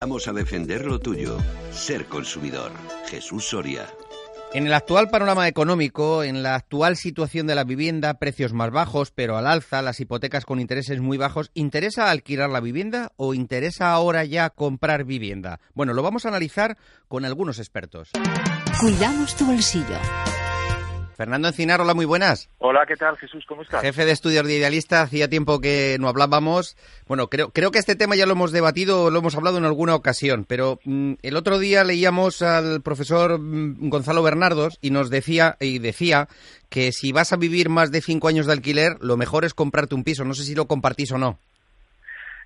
Vamos a defender lo tuyo. Ser consumidor. Jesús Soria. En el actual panorama económico, en la actual situación de la vivienda, precios más bajos, pero al alza, las hipotecas con intereses muy bajos, ¿interesa alquilar la vivienda o interesa ahora ya comprar vivienda? Bueno, lo vamos a analizar con algunos expertos. Cuidamos tu bolsillo. Fernando Encinar, hola, muy buenas. Hola, ¿qué tal, Jesús? ¿Cómo estás? Jefe de estudios de Idealista, hacía tiempo que no hablábamos. Bueno, creo, creo que este tema ya lo hemos debatido, lo hemos hablado en alguna ocasión, pero mm, el otro día leíamos al profesor mm, Gonzalo Bernardos y nos decía, y decía que si vas a vivir más de cinco años de alquiler, lo mejor es comprarte un piso. No sé si lo compartís o no.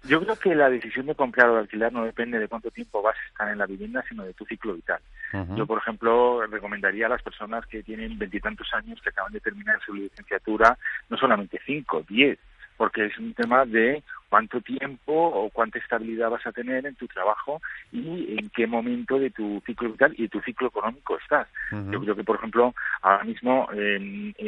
Yo creo que la decisión de comprar o de alquilar no depende de cuánto tiempo vas a estar en la vivienda, sino de tu ciclo vital. Yo, por ejemplo, recomendaría a las personas que tienen veintitantos años, que acaban de terminar su licenciatura, no solamente cinco, diez, porque es un tema de cuánto tiempo o cuánta estabilidad vas a tener en tu trabajo y en qué momento de tu ciclo vital y tu ciclo económico estás. Yo creo que, por ejemplo, ahora mismo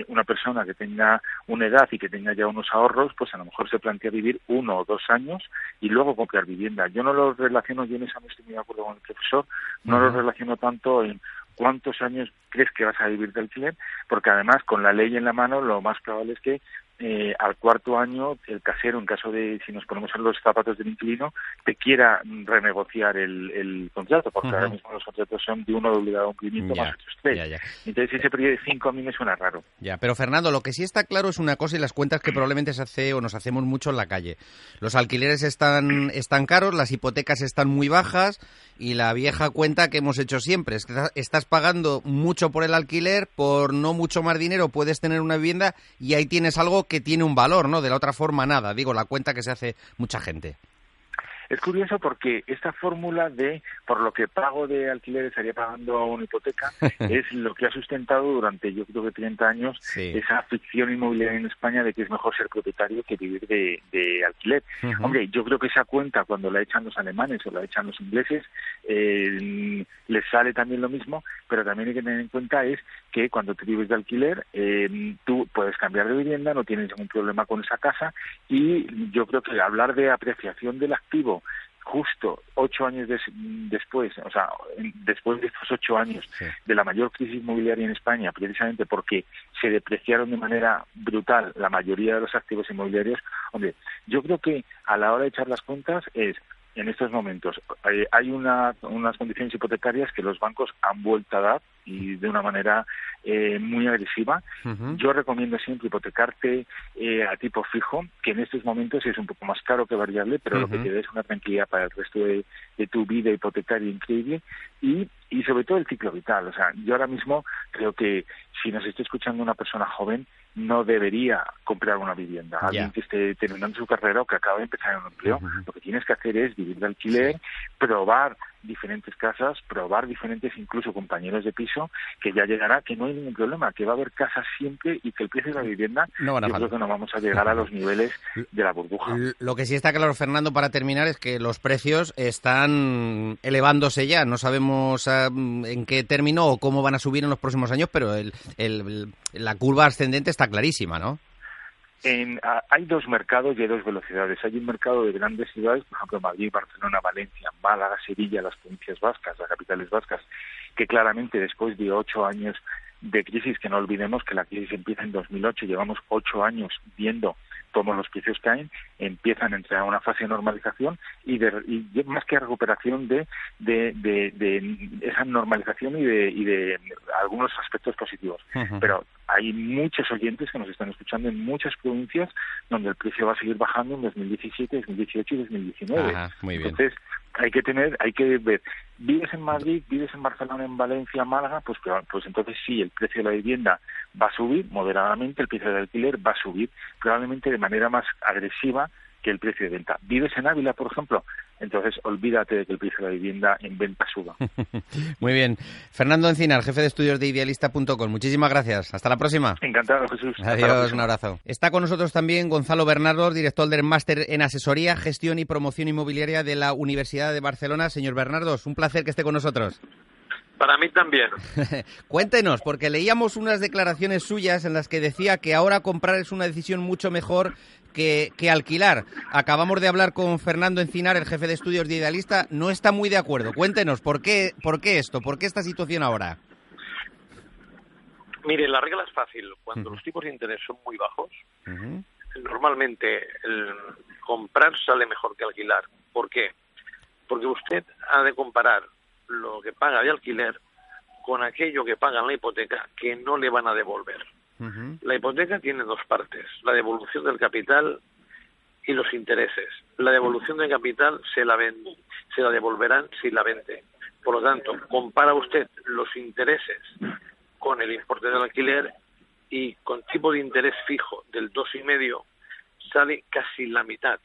una persona que tenga una edad y que tenga ya unos ahorros, pues a lo mejor se plantea vivir uno o dos años y luego comprar vivienda. Yo no lo relaciono, yo en eso no estoy muy de acuerdo con el profesor, no lo relaciono tanto en cuántos años crees que vas a vivir de alquiler, porque además con la ley en la mano lo más probable es que eh, al cuarto año el casero, en caso de, si nos ponemos en los zapatos del inquilino, te quiera renegociar el, contrato, porque ahora mismo los contratos son de uno de obligado cumplimiento más otros tres. Entonces ese periodo de cinco a mí me suena raro. Ya, pero Fernando, lo que sí está claro es una cosa y las cuentas que probablemente se hace o nos hacemos mucho en la calle. Los alquileres están, están caros, las hipotecas están muy bajas y la vieja cuenta que hemos hecho siempre es que estás pagando mucho por el alquiler, por no mucho más dinero puedes tener una vivienda y ahí tienes algo que tiene un valor, ¿no? De la otra forma nada, digo, la cuenta que se hace mucha gente. Es curioso porque esta fórmula de por lo que pago de alquiler estaría pagando una hipoteca es lo que ha sustentado durante yo creo que 30 años esa ficción inmobiliaria en España de que es mejor ser propietario que vivir de, alquiler. Hombre, yo creo que esa cuenta cuando la echan los alemanes o la echan los ingleses eh, les sale también lo mismo, pero también hay que tener en cuenta es que cuando tú vives de alquiler eh, tú puedes cambiar de vivienda, no tienes ningún problema con esa casa y yo creo que hablar de apreciación del activo justo ocho años después, o sea, después de estos ocho años de la mayor crisis inmobiliaria en España, precisamente porque se depreciaron de manera brutal la mayoría de los activos inmobiliarios, hombre, yo creo que a la hora de echar las cuentas es en estos momentos. Eh, hay una, unas condiciones hipotecarias que los bancos han vuelto a dar y de una manera eh, muy agresiva. Yo recomiendo siempre hipotecarte eh, a tipo fijo, que en estos momentos es un poco más caro que variable, pero lo que te da es una tranquilidad para el resto de, de tu vida hipotecaria increíble y, y sobre todo el ciclo vital. O sea, yo ahora mismo creo que si nos está escuchando una persona joven, no debería comprar una vivienda. Alguien que esté terminando su carrera o que acaba de empezar en un empleo, lo que tienes que hacer es vivir de alquiler, probar diferentes casas, probar diferentes incluso compañeros de piso, que ya llegará, que no hay ningún problema, que va a haber casas siempre y que el precio de la vivienda, yo creo que no vamos a llegar a los niveles de la burbuja. Lo que sí está claro, Fernando, para terminar, es que los precios están elevándose ya. No sabemos ah, en qué término o cómo van a subir en los próximos años, pero el, la curva ascendente está clarísima, ¿no? En, hay dos mercados y hay dos velocidades. Hay un mercado de grandes ciudades, por ejemplo Madrid, Barcelona, Valencia, Málaga, Sevilla, las provincias vascas, las capitales vascas, que claramente después de ocho años de crisis, que no olvidemos que la crisis empieza en 2008, llevamos ocho años viendo cómo los precios caen, empiezan a entrar a una fase de normalización y, de, y más que recuperación de, de, de, esa normalización y de, y de algunos aspectos positivos. Pero hay muchos oyentes que nos están escuchando en muchas provincias donde el precio va a seguir bajando en 2017, 2018 y 2019. muy bien. Entonces, hay que tener, hay que ver, vives en Madrid, vives en Barcelona, en Valencia, Málaga, pues, pues entonces sí, el precio de la vivienda va a subir moderadamente, el precio del alquiler va a subir, probablemente de manera más agresiva que el precio de venta. ¿Vives en Ávila, por ejemplo? Entonces, olvídate de que el precio de la vivienda en venta suba. Muy bien. Fernando Encinar, jefe de estudios de idealista.com. Muchísimas gracias. Hasta la próxima. Encantado, Jesús. Adiós, un abrazo. Está con nosotros también Gonzalo Bernardo, director del máster en asesoría, gestión y promoción inmobiliaria de la Universidad de Barcelona. Señor Bernardo, un placer que esté con nosotros. Para mí también. Cuéntenos, porque leíamos unas declaraciones suyas en las que decía que ahora comprar es una decisión mucho mejor que, que, alquilar. Acabamos de hablar con Fernando Encinar, el jefe de estudios de Idealista, no está muy de acuerdo. Cuéntenos, ¿por qué, por qué esto? ¿Por qué esta situación ahora? Mire, la regla es fácil. Cuando los tipos de interés son muy bajos, normalmente el comprar sale mejor que alquilar. ¿Por qué? Porque usted ha de comparar lo que paga de alquiler con aquello que paga en la hipoteca que no le van a devolver. La hipoteca tiene dos partes, la devolución del capital y los intereses. La devolución del capital se la, se la devolverán si la vende. Por lo tanto, compara usted los intereses con el importe del alquiler y con tipo de interés fijo del dos y medio sale casi la mitad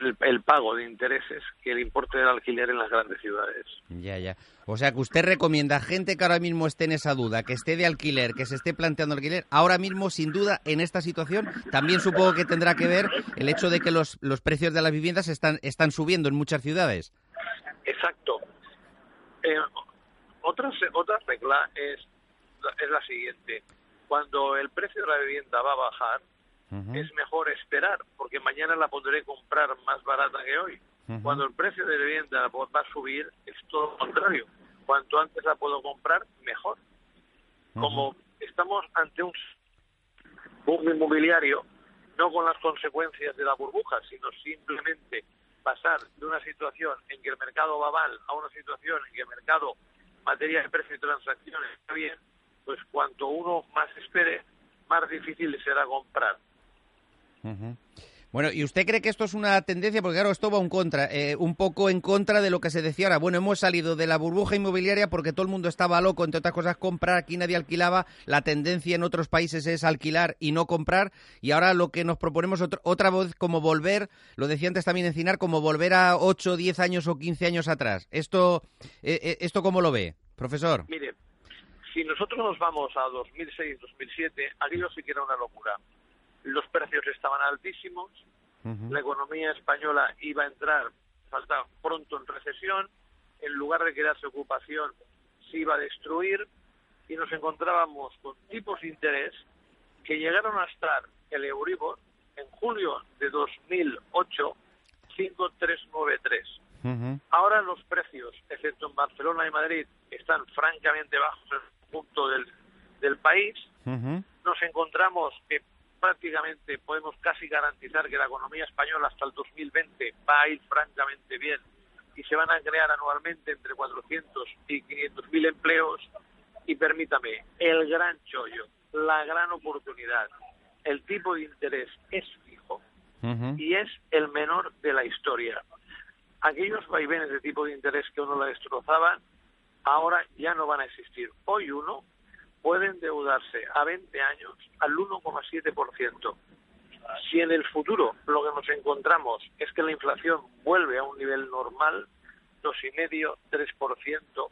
el, pago de intereses que el importe del alquiler en las grandes ciudades. Ya, ya. O sea que usted recomienda a gente que ahora mismo esté en esa duda, que esté de alquiler, que se esté planteando alquiler, ahora mismo sin duda en esta situación también supongo que tendrá que ver el hecho de que los, los precios de las viviendas están, están subiendo en muchas ciudades. Exacto. Eh, otra, otra regla es, es la siguiente. Cuando el precio de la vivienda va a bajar, es mejor esperar, porque mañana la podré comprar más barata que hoy. Cuando el precio de la vivienda va a subir, es todo lo contrario. Cuanto antes la puedo comprar, mejor. Como estamos ante un boom inmobiliario, no con las consecuencias de la burbuja, sino simplemente pasar de una situación en que el mercado va mal a una situación en que el mercado materia de precio y transacciones está bien, pues cuanto uno más espere, más difícil será comprar. Bueno, ¿y usted cree que esto es una tendencia? Porque claro, esto va un, contra, eh, un poco en contra de lo que se decía ahora. Bueno, hemos salido de la burbuja inmobiliaria porque todo el mundo estaba loco, entre otras cosas, comprar, aquí nadie alquilaba. La tendencia en otros países es alquilar y no comprar. Y ahora lo que nos proponemos otra vez como volver, lo decía antes también Encinar, como volver a 8, 10 años o 15 años atrás. ¿Esto, eh, eh, ¿esto cómo lo ve, profesor? Mire, si nosotros nos vamos a 2006, 2007, aquello sí que era una locura los precios estaban altísimos, la economía española iba a entrar, falta pronto en recesión, en lugar de crearse ocupación, se iba a destruir y nos encontrábamos con tipos de interés que llegaron a estar el Euribor en julio de 2008 5393. Ahora los precios, excepto en Barcelona y Madrid, están francamente bajos en el punto del, del país. Nos encontramos que prácticamente podemos casi garantizar que la economía española hasta el 2020 va a ir francamente bien y se van a crear anualmente entre 400 y 500 mil empleos. Y permítame, el gran chollo, la gran oportunidad, el tipo de interés es fijo y es el menor de la historia. Aquellos vaivenes de tipo de interés que uno la destrozaban, ahora ya no van a existir. Hoy uno puede endeudarse a 20 años al 1,7%. Si en el futuro lo que nos encontramos es que la inflación vuelve a un nivel normal, 2,5, 3%,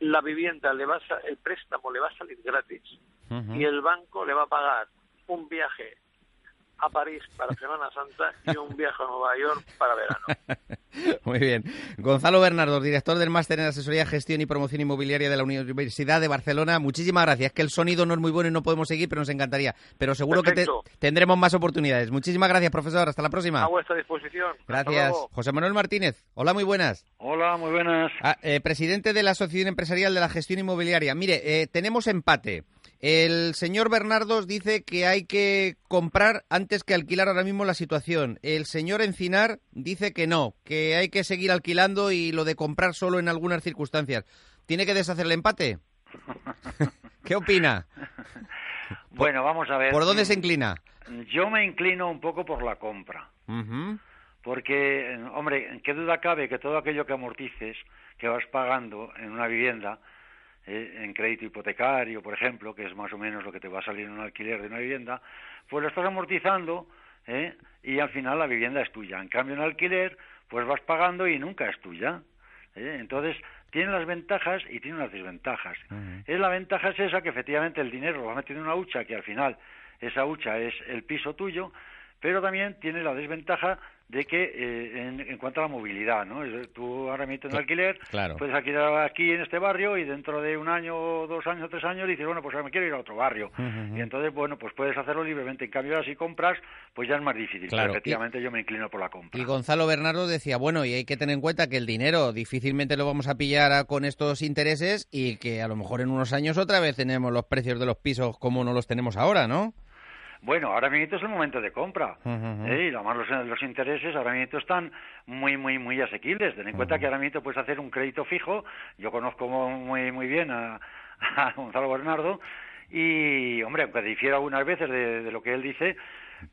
la vivienda le va a, el préstamo le va a salir gratis y el banco le va a pagar un viaje a París para Semana Santa y un viaje a Nueva York para verano. Muy bien. Gonzalo Bernardo, director del Máster en Asesoría, Gestión y Promoción Inmobiliaria de la Universidad de Barcelona. Muchísimas gracias. que el sonido no es muy bueno y no podemos seguir, pero nos encantaría. Pero seguro que tendremos más oportunidades. Muchísimas gracias, profesor. Hasta la próxima. A vuestra disposición. Gracias. José Manuel Martínez. Hola, muy buenas. Hola, muy buenas. Ah, eh, presidente de la Asociación Empresarial de la Gestión Inmobiliaria. Mire, eh, tenemos empate. El señor Bernardos dice que hay que comprar antes que alquilar ahora mismo la situación. El señor Encinar dice que no, que hay que seguir alquilando y lo de comprar solo en algunas circunstancias. ¿Tiene que deshacer el empate? ¿Qué opina? Bueno, vamos a ver. ¿Por dónde se inclina? Yo me inclino un poco por la compra. Porque, hombre, ¿qué duda cabe que todo aquello que amortices, que vas pagando en una vivienda, eh, en crédito hipotecario, por ejemplo, que es más o menos lo que te va a salir en un alquiler de una vivienda, pues lo estás amortizando ¿eh? y al final la vivienda es tuya. En cambio, en alquiler, pues vas pagando y nunca es tuya. ¿eh? Entonces, tiene las ventajas y tiene las desventajas. es la ventaja es esa que efectivamente el dinero lo va metiendo en una hucha que al final esa hucha es el piso tuyo, pero también tiene la desventaja de que eh, en, cuanto a la movilidad, ¿no? Tú ahora mismo en alquiler, puedes alquilar aquí en este barrio y dentro de un año, dos años, tres años dices, bueno, pues ahora me quiero ir a otro barrio. Y entonces, bueno, pues puedes hacerlo libremente. En cambio, ahora si compras, pues ya es más difícil. efectivamente, yo me inclino por la compra. Y Gonzalo Bernardo decía, bueno, y hay que tener en cuenta que el dinero difícilmente lo vamos a pillar con estos intereses y que a lo mejor en unos años otra vez tenemos los precios de los pisos como no los tenemos ahora, ¿no? Bueno, ahora mismo es el momento de compra. ¿eh? Y además los, los, intereses ahora mismo están muy, muy, muy asequibles. Ten en cuenta que ahora mismo puedes hacer un crédito fijo. Yo conozco muy, muy bien a, Gonzalo Bernardo y, hombre, aunque difiera algunas veces de, lo que él dice,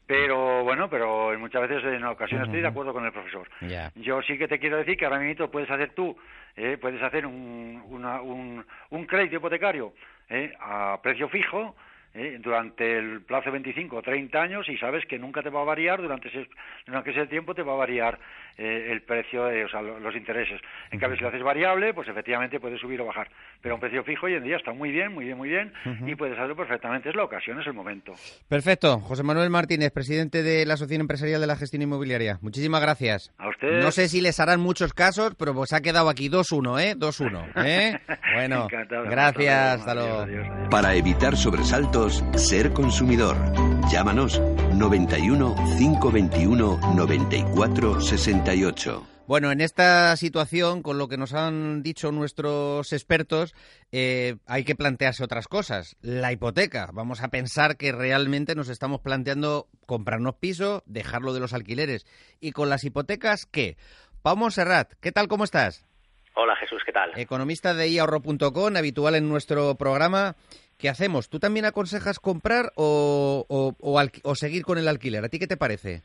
pero bueno, pero muchas veces en ocasiones estoy de acuerdo con el profesor. Yo sí que te quiero decir que ahora mismo puedes hacer tú, ¿eh? puedes hacer un, un, un crédito hipotecario ¿eh? a precio fijo ¿eh? durante el plazo de 25 o 30 años y sabes que nunca te va a variar, durante ese, durante ese tiempo te va a variar eh, el precio, o sea, los intereses. En cambio, si lo haces variable, pues efectivamente puede subir o bajar. Pero un precio fijo hoy en día está muy bien, muy bien, muy bien y puedes hacerlo perfectamente. Es la ocasión, es el momento. Perfecto. José Manuel Martínez, presidente de la Asociación Empresarial de la Gestión Inmobiliaria. Muchísimas gracias. A usted. No sé si les harán muchos casos, pero pues ha quedado aquí 2-1, ¿eh? 2-1. ¿eh? Bueno, gracias. Hasta luego. Para evitar sobresaltos, ser consumidor. Llámanos 91 521 94 68. Bueno, en esta situación, con lo que nos han dicho nuestros expertos, eh, hay que plantearse otras cosas. La hipoteca. Vamos a pensar que realmente nos estamos planteando comprarnos piso, dejarlo de los alquileres. ¿Y con las hipotecas qué? Pau Monserrat, ¿qué tal? ¿Cómo estás? Hola Jesús, ¿qué tal? Economista de iahorro.com, habitual en nuestro programa. ¿Qué hacemos? ¿Tú también aconsejas comprar o, o seguir con el alquiler? ¿A ti qué te parece?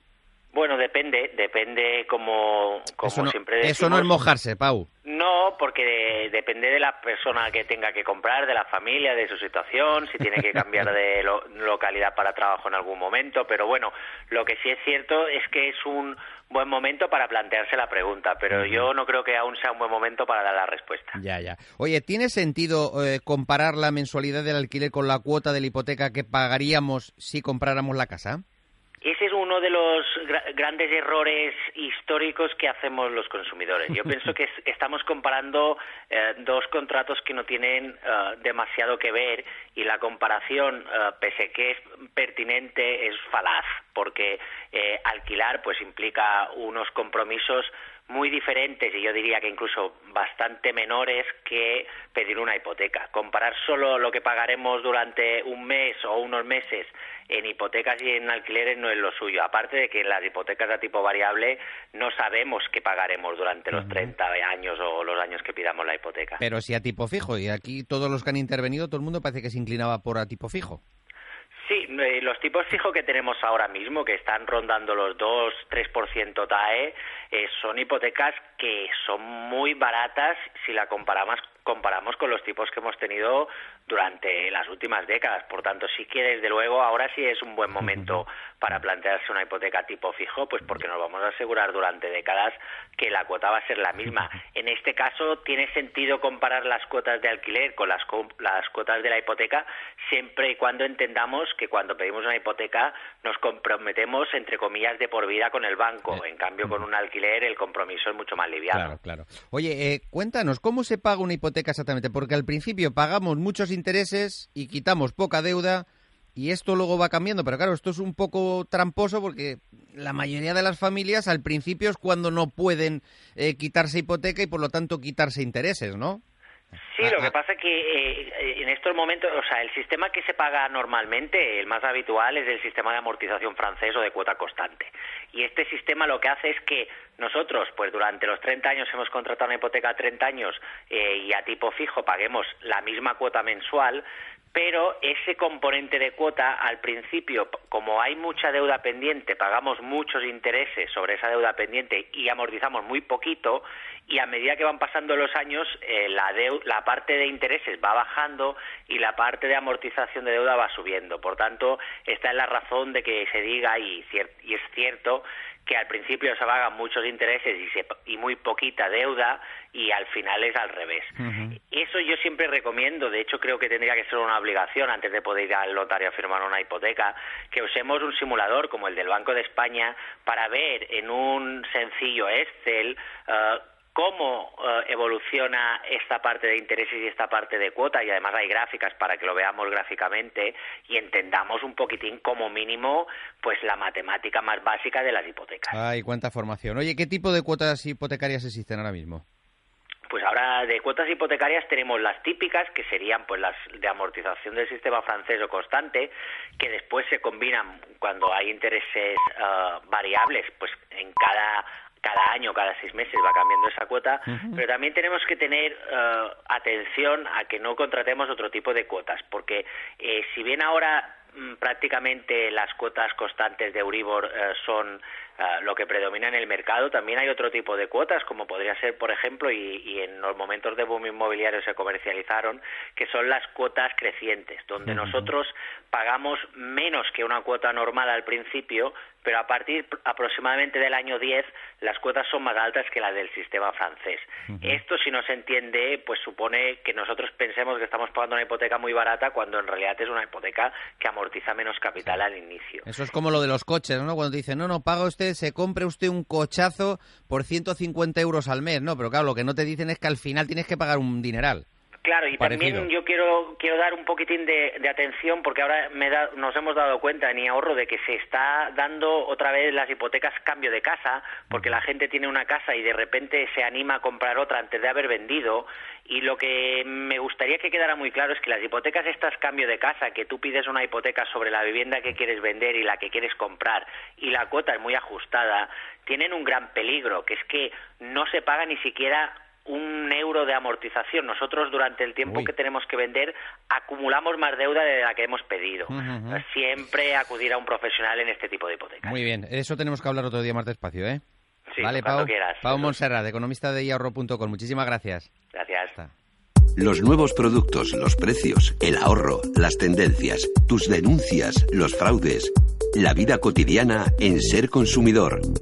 Bueno, depende, depende como, como siempre decimos. Eso no es mojarse, Pau. No, porque depende de la persona que tenga que comprar, de la familia, de su situación, si tiene que cambiar de localidad para trabajo en algún momento. Pero bueno, lo que sí es cierto es que es un buen momento para plantearse la pregunta, pero yo no creo que aún sea un buen momento para dar la respuesta. Ya, ya. Oye, ¿tiene sentido eh, comparar la mensualidad del alquiler con la cuota de la hipoteca que pagaríamos si compráramos la casa? Ese es uno de los grandes errores históricos que hacemos los consumidores. Yo pienso que estamos comparando eh, dos contratos que no tienen eh, demasiado que ver y la comparación, eh, pese que es pertinente, es falaz, porque alquilar pues implica unos compromisos muy diferentes y yo diría que incluso bastante menores que pedir una hipoteca. Comparar solo lo que pagaremos durante un mes o unos meses en hipotecas y en alquileres no es lo suyo. Aparte de que en las hipotecas a tipo variable no sabemos qué pagaremos durante los 30 años o los años que pidamos la hipoteca. Pero si a tipo fijo, y aquí todos los que han intervenido, todo el mundo parece que se inclinaba por a tipo fijo. Sí, eh, los tipos fijos que tenemos ahora mismo, que están rondando los 2-3% TAE, eh, son hipotecas que son muy baratas si la comparamos comparamos con los tipos que hemos tenido durante las últimas décadas. Por tanto, sí que desde luego ahora sí es un buen momento para plantearse una hipoteca tipo fijo, pues porque nos vamos a asegurar durante décadas que la cuota va a ser la misma. En este caso, tiene sentido comparar las cuotas de alquiler con las, las cuotas de la hipoteca siempre y cuando entendamos que cuando pedimos una hipoteca nos comprometemos, entre comillas, de por vida con el banco. En cambio, con un alquiler el compromiso es mucho más liviano. Claro, claro. Oye, eh, cuéntanos, ¿cómo se paga una hipoteca? Exactamente, porque al principio pagamos muchos intereses y quitamos poca deuda y esto luego va cambiando, pero claro, esto es un poco tramposo porque la mayoría de las familias al principio es cuando no pueden eh, quitarse hipoteca y por lo tanto quitarse intereses, ¿no? Sí, lo que pasa es que eh, en estos momentos, o sea, el sistema que se paga normalmente, el más habitual, es el sistema de amortización francés o de cuota constante. Y este sistema lo que hace es que nosotros, pues durante los 30 años hemos contratado una hipoteca a 30 años eh, y a tipo fijo paguemos la misma cuota mensual, pero ese componente de cuota al principio, como hay mucha deuda pendiente, pagamos muchos intereses sobre esa deuda pendiente y amortizamos muy poquito, y a medida que van pasando los años, eh, la, la parte de intereses va bajando y la parte de amortización de deuda va subiendo. Por tanto, esta es la razón de que se diga, y, y es cierto, que al principio se pagan muchos intereses y, y muy poquita deuda y al final es al revés. Eso yo siempre recomiendo, de hecho creo que tendría que ser una obligación antes de poder ir al notario a firmar una hipoteca, que usemos un simulador como el del Banco de España para ver en un sencillo Excel uh, cómo eh, evoluciona esta parte de intereses y esta parte de cuota y además hay gráficas para que lo veamos gráficamente y entendamos un poquitín como mínimo pues la matemática más básica de las hipotecas. Ay, cuánta formación. Oye, ¿qué tipo de cuotas hipotecarias existen ahora mismo? Pues ahora de cuotas hipotecarias tenemos las típicas, que serían pues las de amortización del sistema francés o constante, que después se combinan cuando hay intereses eh, variables, pues en cada cada año, cada seis meses va cambiando esa cuota, pero también tenemos que tener uh, atención a que no contratemos otro tipo de cuotas, porque eh, si bien ahora mm, prácticamente las cuotas constantes de Euribor uh, son uh, lo que predomina en el mercado, también hay otro tipo de cuotas, como podría ser, por ejemplo, y, y en los momentos de boom inmobiliario se comercializaron, que son las cuotas crecientes, donde nosotros pagamos menos que una cuota normal al principio, pero a partir aproximadamente del año 10 las cuotas son más altas que las del sistema francés. Esto, si no se entiende, pues supone que nosotros pensemos que estamos pagando una hipoteca muy barata cuando en realidad es una hipoteca que amortiza menos capital al inicio. Eso es como lo de los coches, ¿no? Cuando dicen, no, no, paga usted, se compre usted un cochazo por 150 euros al mes, ¿no? Pero claro, lo que no te dicen es que al final tienes que pagar un dineral. Claro, y también yo quiero quiero dar un poquitín de, atención porque ahora me nos hemos dado cuenta, ni ahorro, de que se está dando otra vez las hipotecas cambio de casa, porque la gente tiene una casa y de repente se anima a comprar otra antes de haber vendido. Y lo que me gustaría que quedara muy claro es que las hipotecas estas cambio de casa, que tú pides una hipoteca sobre la vivienda que quieres vender y la que quieres comprar, y la cuota es muy ajustada, tienen un gran peligro, que es que no se paga ni siquiera un euro de amortización. Nosotros durante el tiempo que tenemos que vender acumulamos más deuda de la que hemos pedido. Siempre acudir a un profesional en este tipo de hipotecas. Muy bien, eso tenemos que hablar otro día más despacio, ¿eh? Sí, vale, Pau, quieras. Pau Monserrat, economista de iahorro.com. Muchísimas gracias. Gracias. Los nuevos productos, los precios, el ahorro, las tendencias, tus denuncias, los fraudes. La vida cotidiana en Ser Consumidor.